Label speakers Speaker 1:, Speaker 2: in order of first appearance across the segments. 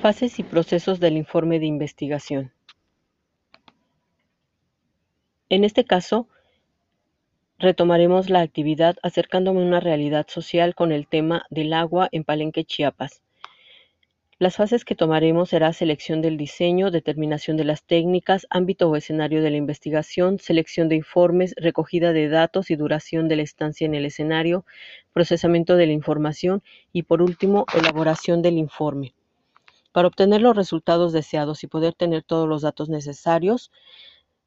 Speaker 1: Fases y procesos del informe de investigación. En este caso, retomaremos la actividad acercándome a una realidad social con el tema del agua en Palenque, Chiapas. Las fases que tomaremos será selección del diseño, determinación de las técnicas, ámbito o escenario de la investigación, selección de informes, recogida de datos y duración de la estancia en el escenario, procesamiento de la información y por último, elaboración del informe. Para obtener los resultados deseados y poder tener todos los datos necesarios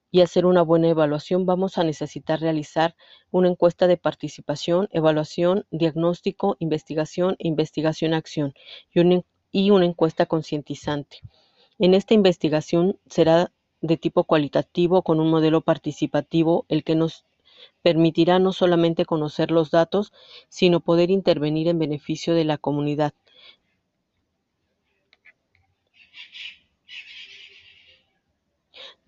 Speaker 1: y hacer una buena evaluación, vamos a necesitar realizar una encuesta de participación, evaluación, diagnóstico, investigación, investigación-acción y una y una encuesta concientizante. En esta investigación será de tipo cualitativo con un modelo participativo, el que nos permitirá no solamente conocer los datos, sino poder intervenir en beneficio de la comunidad.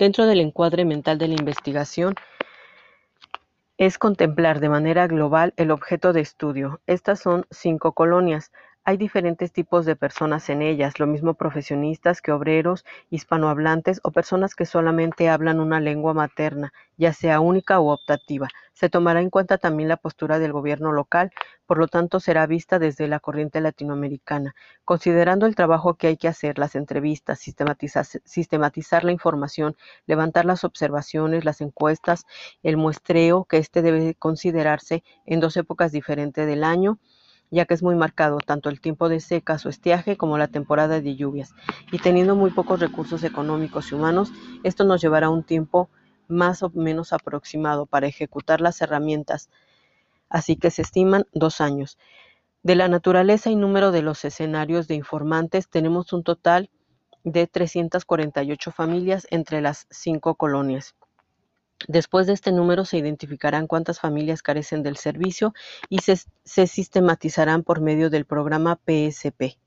Speaker 1: Dentro del encuadre mental de la investigación, es contemplar de manera global el objeto de estudio. Estas son cinco colonias, hay diferentes tipos de personas en ellas, lo mismo profesionistas que obreros, hispanohablantes o personas que solamente hablan una lengua materna, ya sea única o optativa. Se tomará en cuenta también la postura del gobierno local, por lo tanto será vista desde la corriente latinoamericana. Considerando el trabajo que hay que hacer, las entrevistas, sistematizar, sistematizar la información, levantar las observaciones, las encuestas, el muestreo, que este debe considerarse en dos épocas diferentes del año, ya que es muy marcado tanto el tiempo de secas o estiaje como la temporada de lluvias, y teniendo muy pocos recursos económicos y humanos, esto nos llevará un tiempo más o menos aproximado para ejecutar las herramientas, así que se estiman dos años. De la naturaleza y número de los escenarios de informantes, tenemos un total de 348 familias entre las cinco colonias. Después de este número se identificarán cuántas familias carecen del servicio y se, sistematizarán por medio del programa PSP.